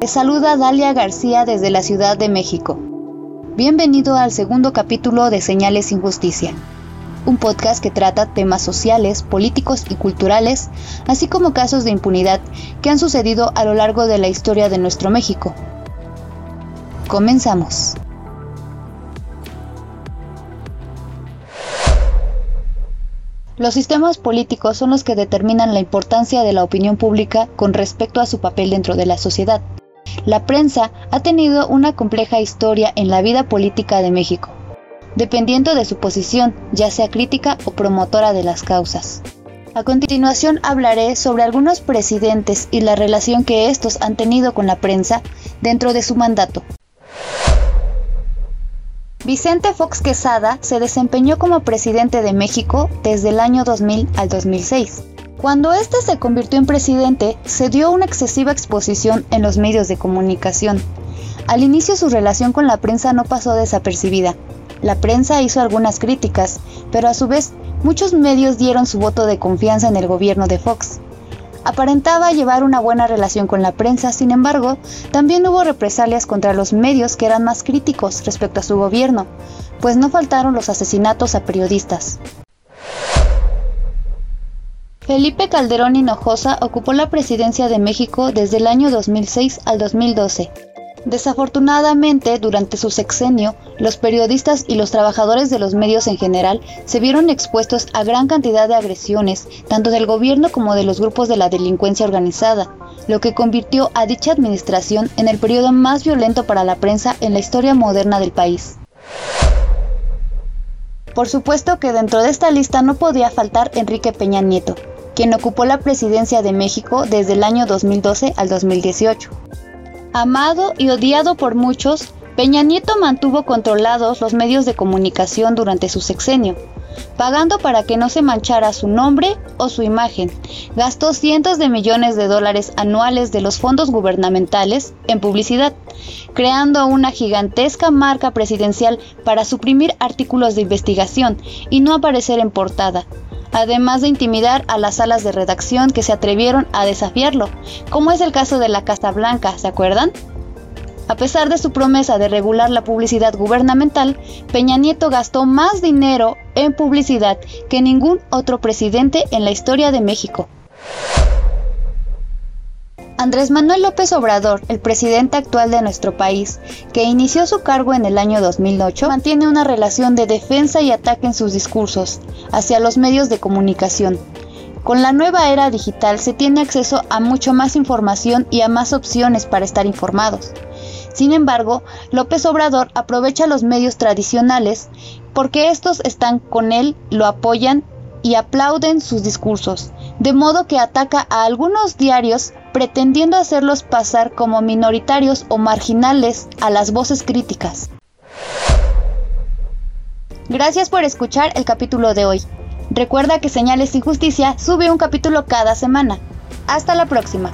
Te saluda Dalia García desde la Ciudad de México. Bienvenido al segundo capítulo de Señales sin Justicia, un podcast que trata temas sociales, políticos y culturales, así como casos de impunidad que han sucedido a lo largo de la historia de nuestro México. Comenzamos. Los sistemas políticos son los que determinan la importancia de la opinión pública con respecto a su papel dentro de la sociedad. La prensa ha tenido una compleja historia en la vida política de México, dependiendo de su posición, ya sea crítica o promotora de las causas. A continuación hablaré sobre algunos presidentes y la relación que estos han tenido con la prensa dentro de su mandato. Vicente Fox Quesada se desempeñó como presidente de México desde el año 2000 al 2006. Cuando este se convirtió en presidente, se dio una excesiva exposición en los medios de comunicación. Al inicio su relación con la prensa no pasó desapercibida. La prensa hizo algunas críticas, pero a su vez muchos medios dieron su voto de confianza en el gobierno de Fox. Aparentaba llevar una buena relación con la prensa, sin embargo, también hubo represalias contra los medios que eran más críticos respecto a su gobierno, pues no faltaron los asesinatos a periodistas. Felipe Calderón Hinojosa ocupó la presidencia de México desde el año 2006 al 2012 Desafortunadamente, durante su sexenio, los periodistas y los trabajadores de los medios en general se vieron expuestos a gran cantidad de agresiones, tanto del gobierno como de los grupos de la delincuencia organizada, lo que convirtió a dicha administración en el periodo más violento para la prensa en la historia moderna del país. Por supuesto que dentro de esta lista no podía faltar Enrique Peña Nieto, quien ocupó la presidencia de México desde el año 2012 al 2018. Amado y odiado por muchos, Peña Nieto mantuvo controlados los medios de comunicación durante su sexenio, pagando para que no se manchara su nombre o su imagen. Gastó cientos de millones de dólares anuales de los fondos gubernamentales en publicidad, creando una gigantesca marca presidencial para suprimir artículos de investigación y no aparecer en portada, además de intimidar a las salas de redacción que se atrevieron a desafiarlo, como es el caso de la Casa Blanca, ¿se acuerdan? A pesar de su promesa de regular la publicidad gubernamental, Peña Nieto gastó más dinero en publicidad que ningún otro presidente en la historia de México. Andrés Manuel López Obrador, el presidente actual de nuestro país, que inició su cargo en el año 2008, mantiene una relación de defensa y ataque en sus discursos hacia los medios de comunicación. Con la nueva era digital se tiene acceso a mucho más información y a más opciones para estar informados. Sin embargo, López Obrador aprovecha los medios tradicionales porque estos están con él, lo apoyan y aplauden sus discursos, de modo que ataca a algunos diarios pretendiendo hacerlos pasar como minoritarios o marginales a las voces críticas. Gracias por escuchar el capítulo de hoy. Recuerda que Señales sin Justicia sube un capítulo cada semana. Hasta la próxima.